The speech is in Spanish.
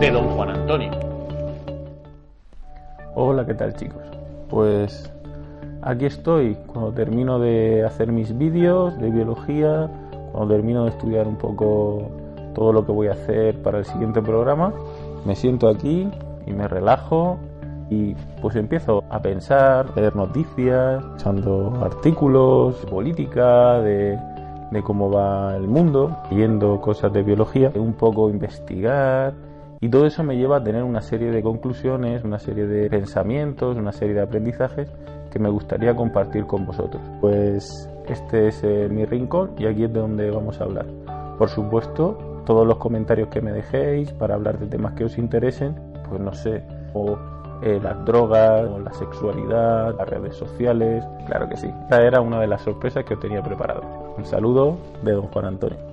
de don Juan Antonio. Hola, ¿qué tal chicos? Pues aquí estoy cuando termino de hacer mis vídeos de biología, cuando termino de estudiar un poco todo lo que voy a hacer para el siguiente programa, me siento aquí y me relajo y pues empiezo a pensar, leer noticias, echando artículos, política, de, de cómo va el mundo, viendo cosas de biología, un poco investigar, y todo eso me lleva a tener una serie de conclusiones, una serie de pensamientos, una serie de aprendizajes que me gustaría compartir con vosotros. Pues este es eh, mi rincón y aquí es de donde vamos a hablar. Por supuesto, todos los comentarios que me dejéis para hablar de temas que os interesen, pues no sé, o eh, las drogas, o la sexualidad, las redes sociales, claro que sí. Esta era una de las sorpresas que os tenía preparado. Un saludo de don Juan Antonio.